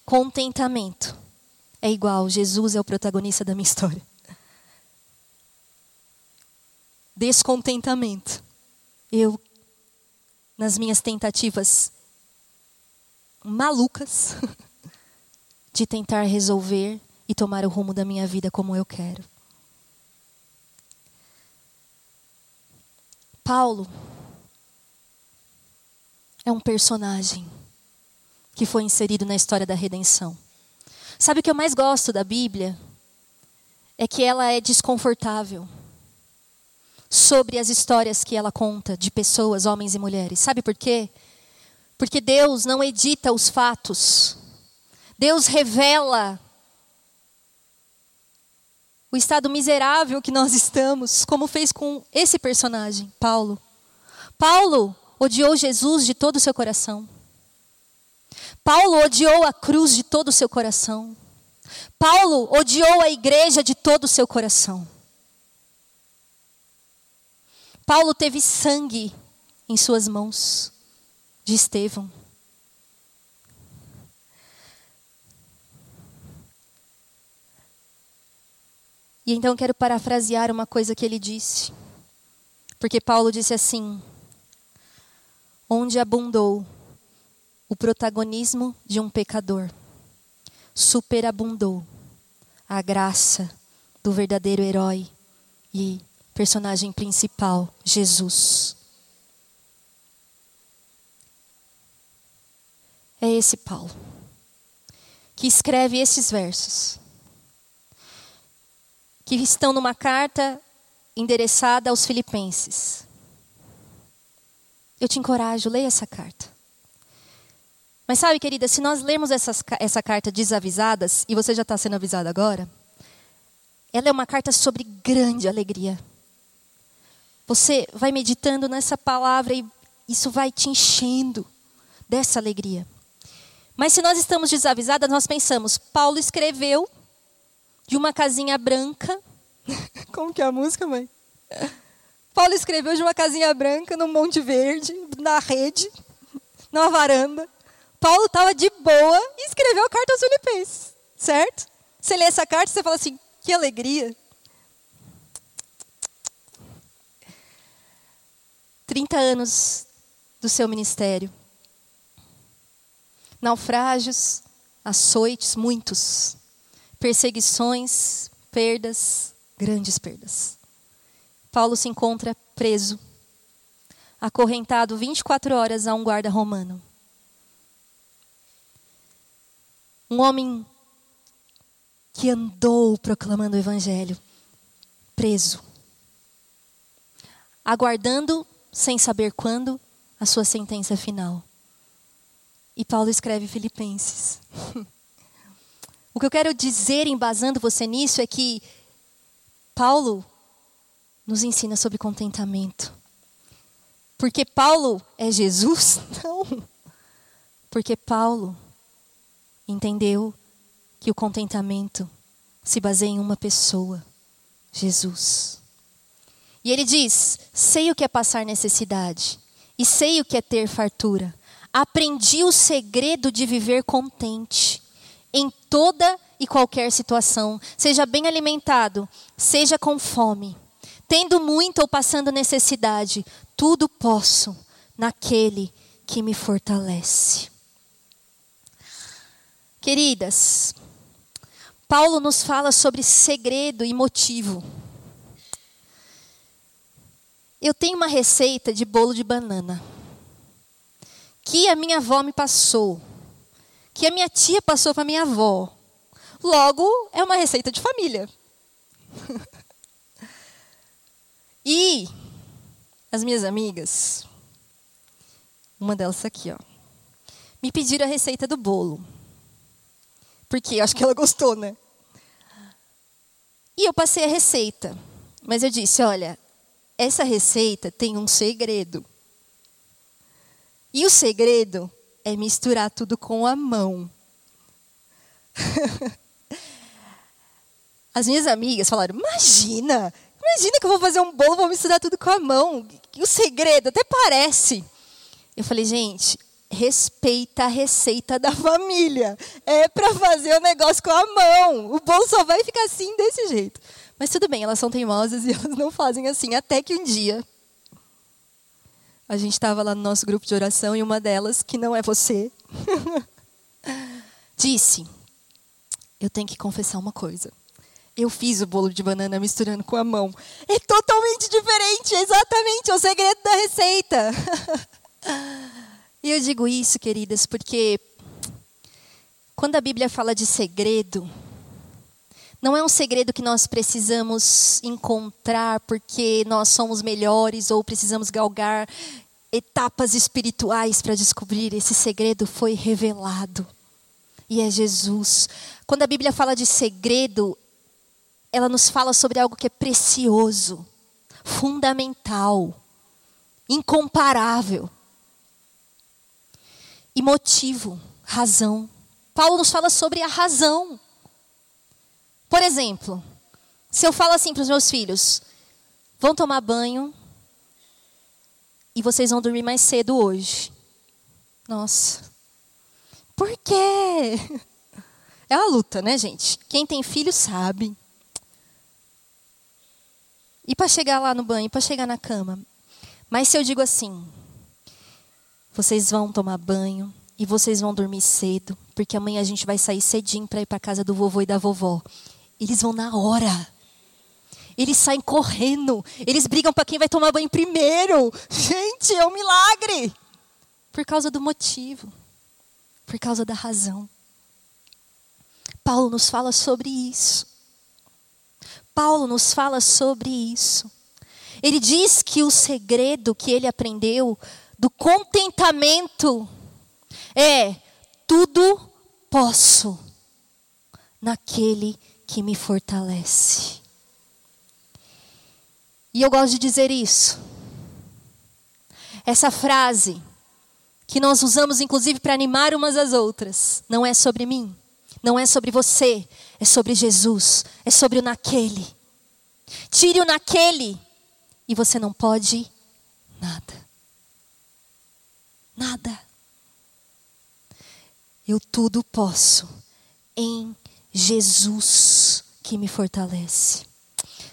Contentamento é igual, Jesus é o protagonista da minha história. Descontentamento. Eu, nas minhas tentativas malucas de tentar resolver e tomar o rumo da minha vida como eu quero. Paulo é um personagem que foi inserido na história da redenção. Sabe o que eu mais gosto da Bíblia? É que ela é desconfortável sobre as histórias que ela conta de pessoas, homens e mulheres. Sabe por quê? Porque Deus não edita os fatos. Deus revela o estado miserável que nós estamos, como fez com esse personagem, Paulo. Paulo odiou Jesus de todo o seu coração. Paulo odiou a cruz de todo o seu coração. Paulo odiou a igreja de todo o seu coração. Paulo teve sangue em suas mãos de Estevão. E então quero parafrasear uma coisa que ele disse. Porque Paulo disse assim: Onde abundou o protagonismo de um pecador, superabundou a graça do verdadeiro herói e personagem principal, Jesus. É esse Paulo que escreve esses versos, que estão numa carta endereçada aos Filipenses. Eu te encorajo, leia essa carta. Mas sabe, querida, se nós lermos essas, essa carta desavisadas, e você já está sendo avisada agora, ela é uma carta sobre grande alegria. Você vai meditando nessa palavra e isso vai te enchendo dessa alegria. Mas se nós estamos desavisadas, nós pensamos, Paulo escreveu de uma casinha branca. Como que é a música, mãe? Paulo escreveu de uma casinha branca num monte verde, na rede, numa varanda. Paulo estava de boa e escreveu a carta aos Filipenses, certo? Você lê essa carta e você fala assim: que alegria. 30 anos do seu ministério. Naufrágios, açoites, muitos. Perseguições, perdas, grandes perdas. Paulo se encontra preso, acorrentado 24 horas a um guarda romano. Um homem que andou proclamando o evangelho, preso, aguardando, sem saber quando, a sua sentença final. E Paulo escreve Filipenses. o que eu quero dizer, embasando você nisso, é que Paulo nos ensina sobre contentamento. Porque Paulo é Jesus? Não. Porque Paulo entendeu que o contentamento se baseia em uma pessoa, Jesus. E ele diz: sei o que é passar necessidade, e sei o que é ter fartura. Aprendi o segredo de viver contente em toda e qualquer situação, seja bem alimentado, seja com fome, tendo muito ou passando necessidade, tudo posso naquele que me fortalece. Queridas, Paulo nos fala sobre segredo e motivo. Eu tenho uma receita de bolo de banana que a minha avó me passou, que a minha tia passou para minha avó. Logo, é uma receita de família. e as minhas amigas, uma delas aqui, ó, me pediram a receita do bolo. Porque acho que ela gostou, né? E eu passei a receita. Mas eu disse: olha, essa receita tem um segredo. E o segredo é misturar tudo com a mão. As minhas amigas falaram: imagina, imagina que eu vou fazer um bolo, vou misturar tudo com a mão. O segredo até parece. Eu falei, gente, respeita a receita da família. É para fazer o negócio com a mão. O bolo só vai ficar assim desse jeito. Mas tudo bem, elas são teimosas e elas não fazem assim. Até que um dia, a gente estava lá no nosso grupo de oração e uma delas, que não é você, disse: Eu tenho que confessar uma coisa. Eu fiz o bolo de banana misturando com a mão. É totalmente diferente, exatamente, é o segredo da receita. E eu digo isso, queridas, porque quando a Bíblia fala de segredo, não é um segredo que nós precisamos encontrar porque nós somos melhores ou precisamos galgar etapas espirituais para descobrir. Esse segredo foi revelado. E é Jesus. Quando a Bíblia fala de segredo, ela nos fala sobre algo que é precioso, fundamental, incomparável e motivo, razão. Paulo nos fala sobre a razão. Por exemplo, se eu falo assim para os meus filhos: vão tomar banho e vocês vão dormir mais cedo hoje. Nossa, por quê? É uma luta, né, gente? Quem tem filho sabe. E para chegar lá no banho, para chegar na cama. Mas se eu digo assim, vocês vão tomar banho e vocês vão dormir cedo, porque amanhã a gente vai sair cedinho para ir para casa do vovô e da vovó. Eles vão na hora. Eles saem correndo. Eles brigam para quem vai tomar banho primeiro. Gente, é um milagre. Por causa do motivo. Por causa da razão. Paulo nos fala sobre isso. Paulo nos fala sobre isso. Ele diz que o segredo que ele aprendeu do contentamento é tudo posso naquele que me fortalece. E eu gosto de dizer isso. Essa frase que nós usamos inclusive para animar umas às outras, não é sobre mim, não é sobre você, é sobre Jesus, é sobre o naquele. Tire o naquele e você não pode nada. Nada. Eu tudo posso em Jesus que me fortalece.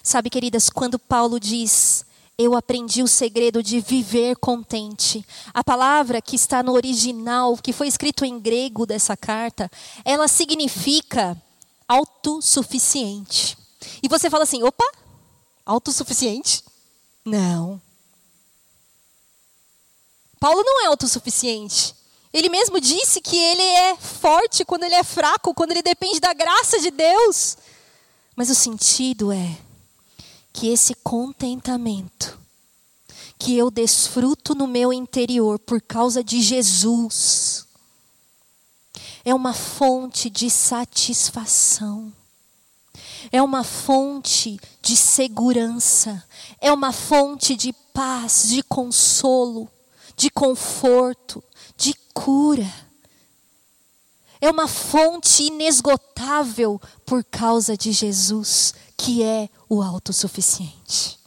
Sabe, queridas, quando Paulo diz, eu aprendi o segredo de viver contente. A palavra que está no original, que foi escrito em grego dessa carta, ela significa autossuficiente. E você fala assim: opa, autossuficiente? Não. Paulo não é autossuficiente. Ele mesmo disse que ele é forte quando ele é fraco, quando ele depende da graça de Deus. Mas o sentido é que esse contentamento que eu desfruto no meu interior por causa de Jesus é uma fonte de satisfação. É uma fonte de segurança, é uma fonte de paz, de consolo de conforto, de cura. É uma fonte inesgotável por causa de Jesus, que é o autossuficiente.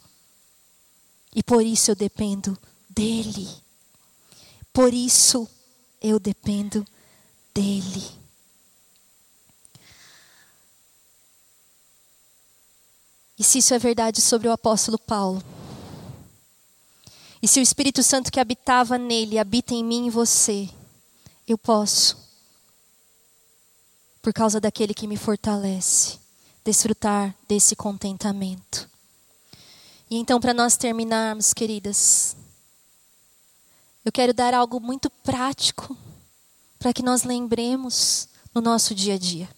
E por isso eu dependo dele. Por isso eu dependo dele. E se isso é verdade sobre o apóstolo Paulo, e se o Espírito Santo que habitava nele habita em mim e você, eu posso, por causa daquele que me fortalece, desfrutar desse contentamento. E então, para nós terminarmos, queridas, eu quero dar algo muito prático para que nós lembremos no nosso dia a dia.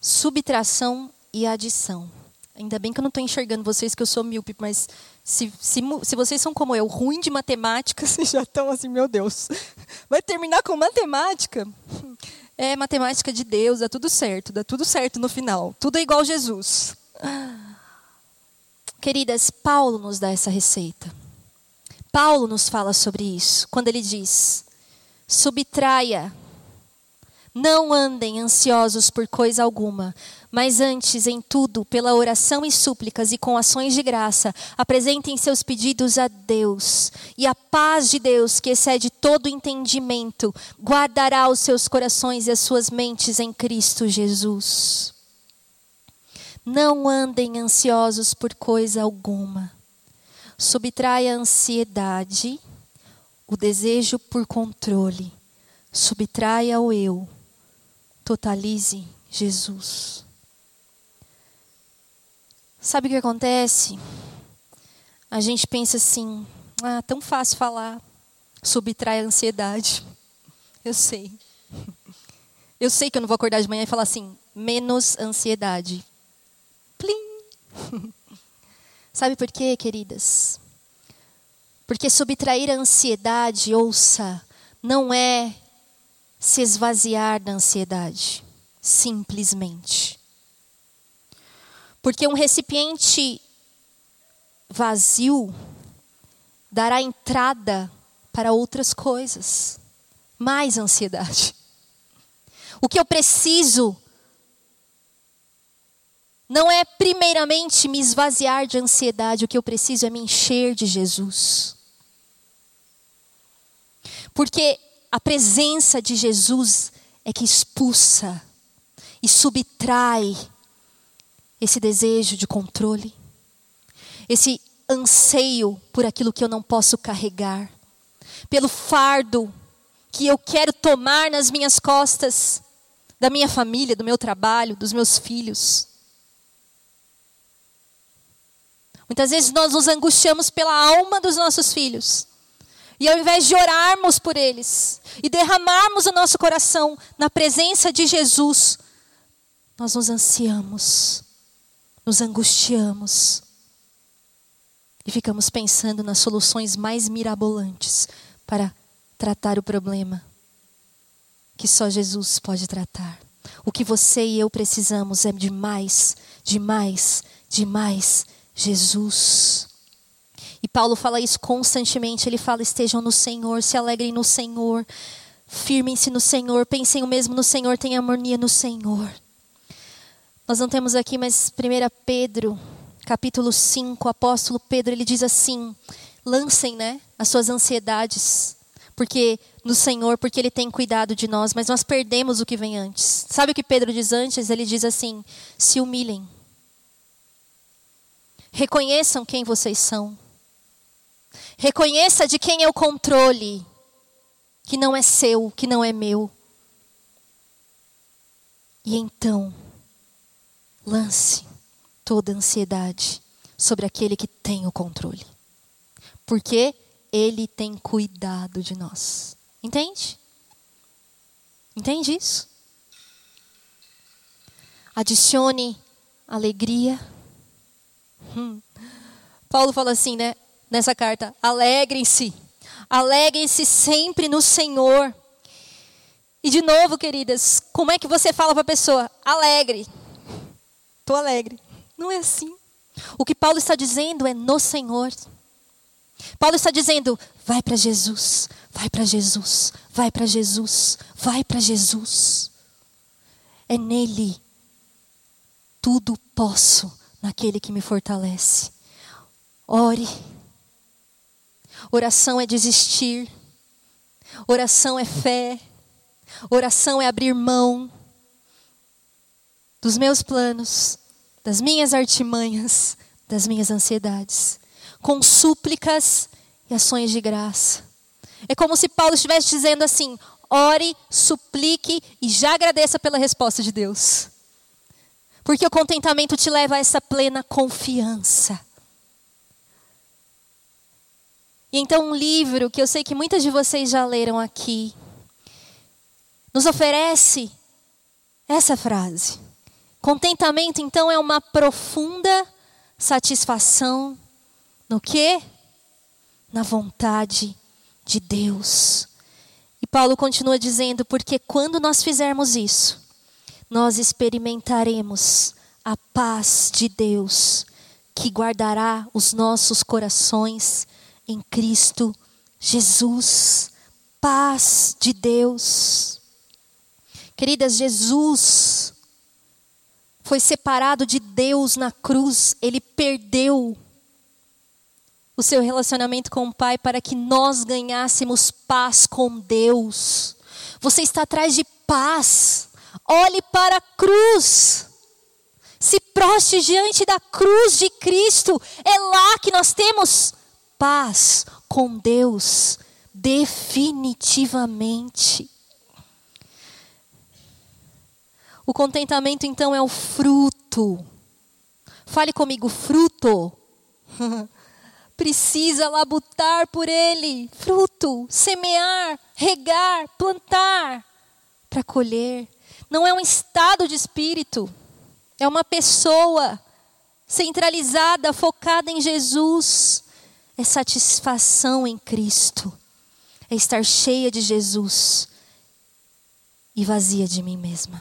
Subtração e adição. Ainda bem que eu não estou enxergando vocês, que eu sou míope, mas se, se, se vocês são como eu, ruim de matemática, vocês já estão assim, meu Deus. Vai terminar com matemática? É matemática de Deus, dá tudo certo, dá tudo certo no final. Tudo é igual Jesus. Queridas, Paulo nos dá essa receita. Paulo nos fala sobre isso, quando ele diz: subtraia não andem ansiosos por coisa alguma, mas antes, em tudo, pela oração e súplicas e com ações de graça, apresentem seus pedidos a Deus. E a paz de Deus, que excede todo entendimento, guardará os seus corações e as suas mentes em Cristo Jesus. Não andem ansiosos por coisa alguma. Subtraia a ansiedade, o desejo por controle. Subtraia o eu totalize Jesus. Sabe o que acontece? A gente pensa assim: ah, tão fácil falar, subtrai a ansiedade. Eu sei. Eu sei que eu não vou acordar de manhã e falar assim: menos ansiedade. Plim! Sabe por quê, queridas? Porque subtrair a ansiedade, ouça, não é se esvaziar da ansiedade, simplesmente. Porque um recipiente vazio dará entrada para outras coisas, mais ansiedade. O que eu preciso não é primeiramente me esvaziar de ansiedade, o que eu preciso é me encher de Jesus. Porque a presença de Jesus é que expulsa e subtrai esse desejo de controle, esse anseio por aquilo que eu não posso carregar, pelo fardo que eu quero tomar nas minhas costas, da minha família, do meu trabalho, dos meus filhos. Muitas vezes nós nos angustiamos pela alma dos nossos filhos. E ao invés de orarmos por eles e derramarmos o nosso coração na presença de Jesus, nós nos ansiamos, nos angustiamos e ficamos pensando nas soluções mais mirabolantes para tratar o problema que só Jesus pode tratar. O que você e eu precisamos é de mais, de mais, de mais Jesus. E Paulo fala isso constantemente. Ele fala: estejam no Senhor, se alegrem no Senhor, firmem-se no Senhor, pensem o mesmo no Senhor, tenham harmonia no Senhor. Nós não temos aqui, mas 1 Pedro, capítulo 5, o apóstolo Pedro, ele diz assim: lancem né, as suas ansiedades, porque no Senhor, porque Ele tem cuidado de nós, mas nós perdemos o que vem antes. Sabe o que Pedro diz antes? Ele diz assim: se humilhem, reconheçam quem vocês são, Reconheça de quem é o controle, que não é seu, que não é meu. E então, lance toda a ansiedade sobre aquele que tem o controle. Porque ele tem cuidado de nós. Entende? Entende isso? Adicione alegria. Hum. Paulo fala assim, né? Nessa carta: alegrem-se, alegrem-se sempre no Senhor. E de novo, queridas, como é que você fala para a pessoa? Alegre. Estou alegre. Não é assim. O que Paulo está dizendo é no Senhor. Paulo está dizendo: vai para Jesus, vai para Jesus, vai para Jesus, vai para Jesus. É nele. Tudo posso naquele que me fortalece. Ore Oração é desistir. Oração é fé. Oração é abrir mão dos meus planos, das minhas artimanhas, das minhas ansiedades, com súplicas e ações de graça. É como se Paulo estivesse dizendo assim: ore, suplique e já agradeça pela resposta de Deus. Porque o contentamento te leva a essa plena confiança E então um livro que eu sei que muitas de vocês já leram aqui nos oferece essa frase. Contentamento então é uma profunda satisfação no que? Na vontade de Deus. E Paulo continua dizendo: porque quando nós fizermos isso, nós experimentaremos a paz de Deus, que guardará os nossos corações em Cristo Jesus. Paz de Deus. Queridas, Jesus foi separado de Deus na cruz, ele perdeu o seu relacionamento com o Pai para que nós ganhássemos paz com Deus. Você está atrás de paz. Olhe para a cruz. Se proste diante da cruz de Cristo. É lá que nós temos paz com Deus, definitivamente. O contentamento, então, é o fruto. Fale comigo, fruto. Precisa labutar por ele. Fruto, semear, regar, plantar, para colher. Não é um estado de espírito, é uma pessoa centralizada, focada em Jesus. É satisfação em Cristo. É estar cheia de Jesus e vazia de mim mesma.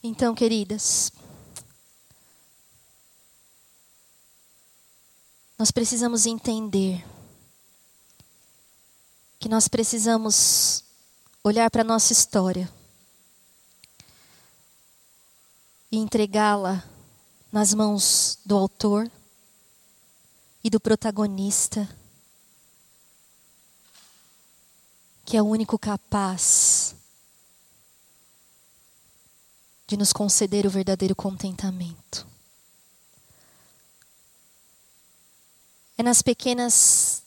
Então, queridas, nós precisamos entender que nós precisamos olhar para a nossa história e entregá-la nas mãos do autor e do protagonista, que é o único capaz de nos conceder o verdadeiro contentamento. É nas pequenas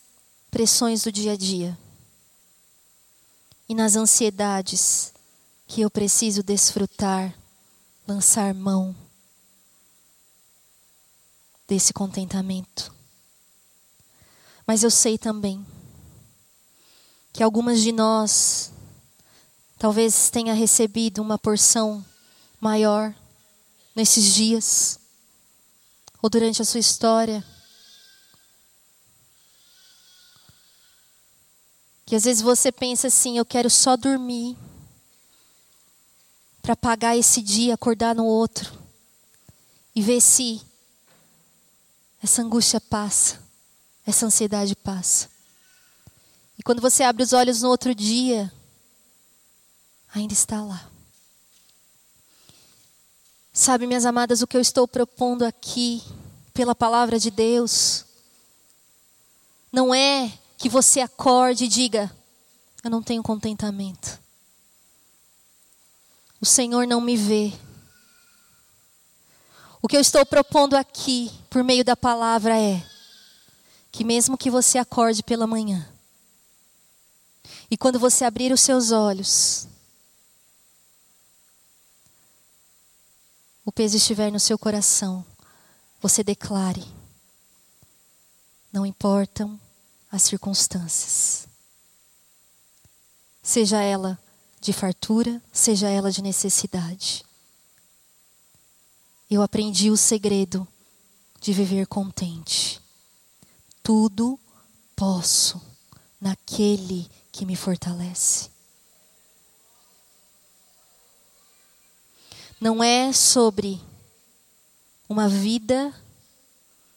pressões do dia a dia e nas ansiedades que eu preciso desfrutar, lançar mão desse contentamento. Mas eu sei também que algumas de nós talvez tenha recebido uma porção maior nesses dias ou durante a sua história. Que às vezes você pensa assim, eu quero só dormir para pagar esse dia, acordar no outro e ver se essa angústia passa, essa ansiedade passa. E quando você abre os olhos no outro dia, ainda está lá. Sabe, minhas amadas, o que eu estou propondo aqui, pela palavra de Deus, não é que você acorde e diga: Eu não tenho contentamento. O Senhor não me vê. O que eu estou propondo aqui, por meio da palavra, é que mesmo que você acorde pela manhã, e quando você abrir os seus olhos, o peso estiver no seu coração, você declare: não importam as circunstâncias, seja ela de fartura, seja ela de necessidade. Eu aprendi o segredo de viver contente. Tudo posso naquele que me fortalece. não é sobre uma vida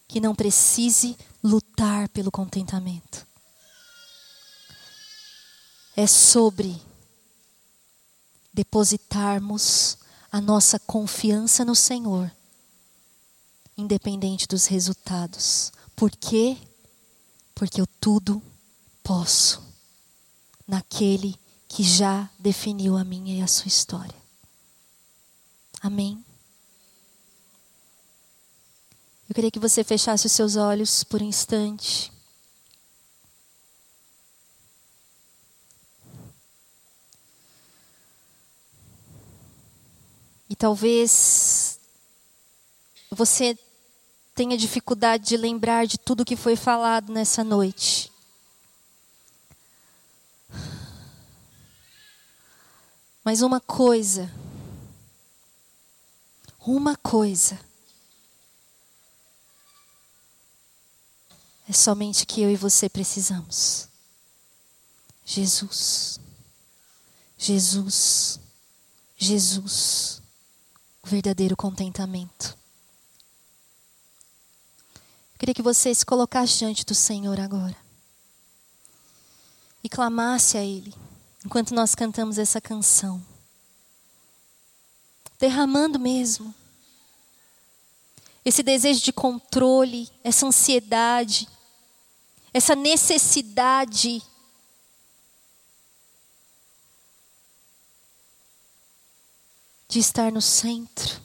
que não precise lutar pelo contentamento. É sobre depositarmos a nossa confiança no Senhor, independente dos resultados. Por quê? Porque eu tudo posso naquele que já definiu a minha e a sua história. Amém? Eu queria que você fechasse os seus olhos por um instante. Talvez você tenha dificuldade de lembrar de tudo que foi falado nessa noite. Mas uma coisa, uma coisa, é somente que eu e você precisamos. Jesus, Jesus, Jesus, verdadeiro contentamento. Eu queria que você se colocasse diante do Senhor agora e clamasse a Ele enquanto nós cantamos essa canção. Derramando mesmo esse desejo de controle, essa ansiedade, essa necessidade de estar no centro.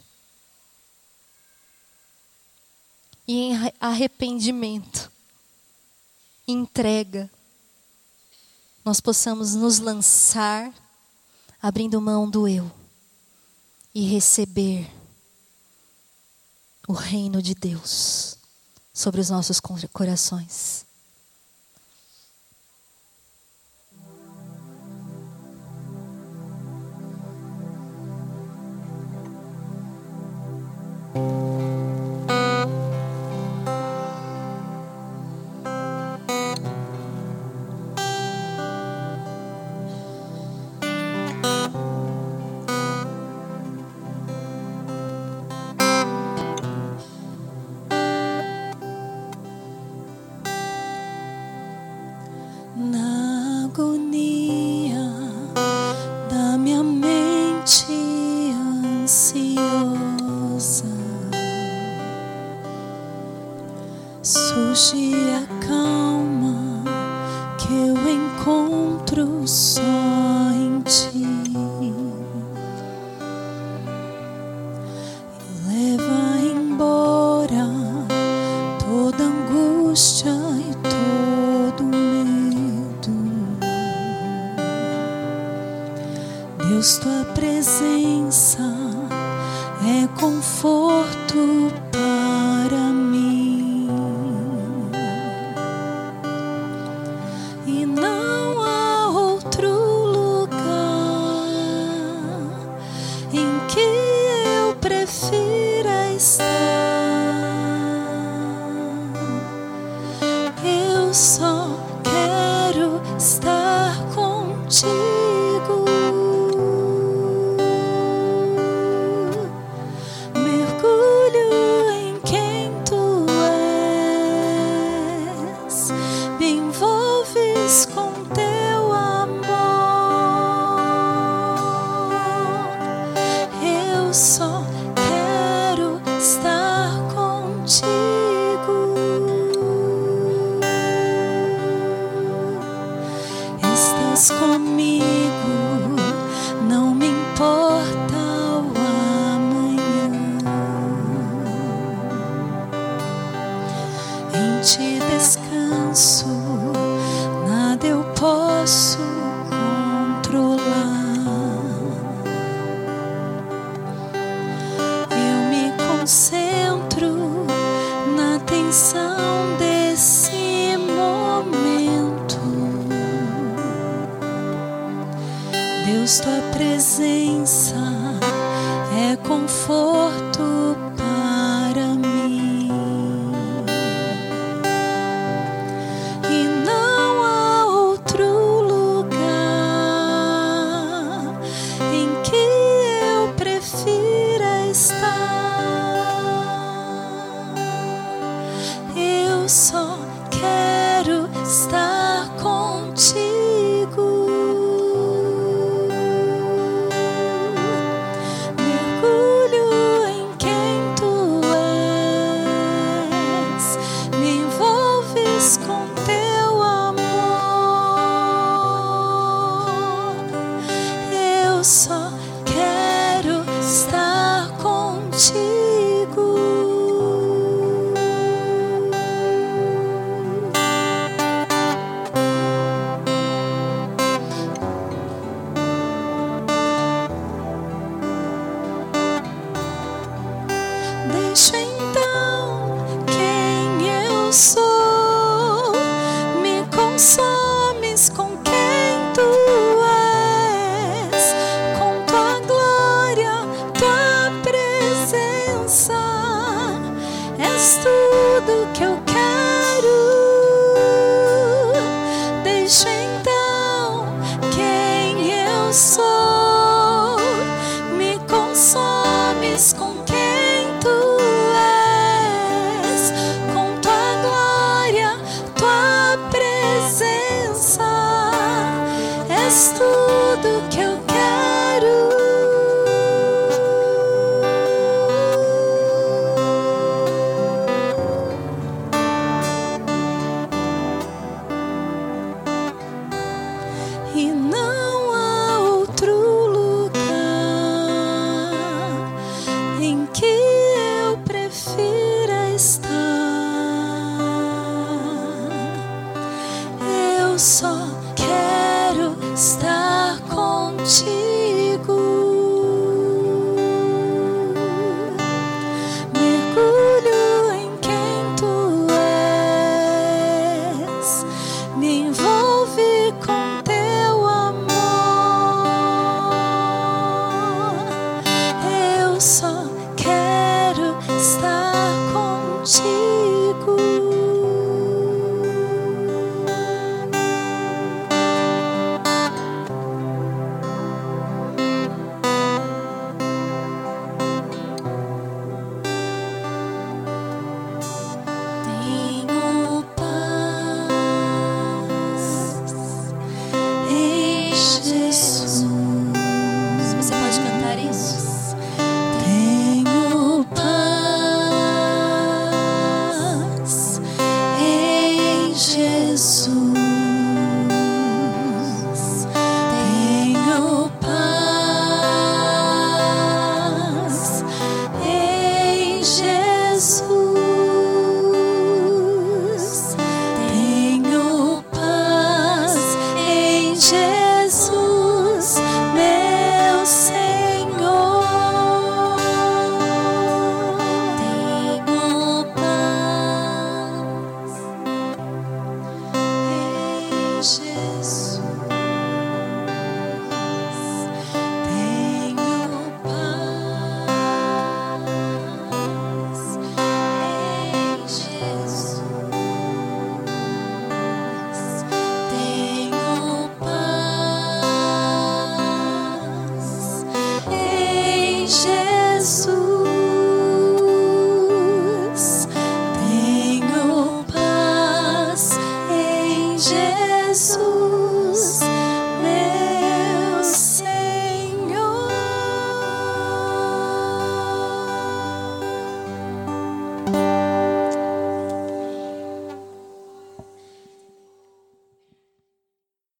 E em arrependimento, entrega nós possamos nos lançar abrindo mão do eu e receber o reino de Deus sobre os nossos corações. そしやか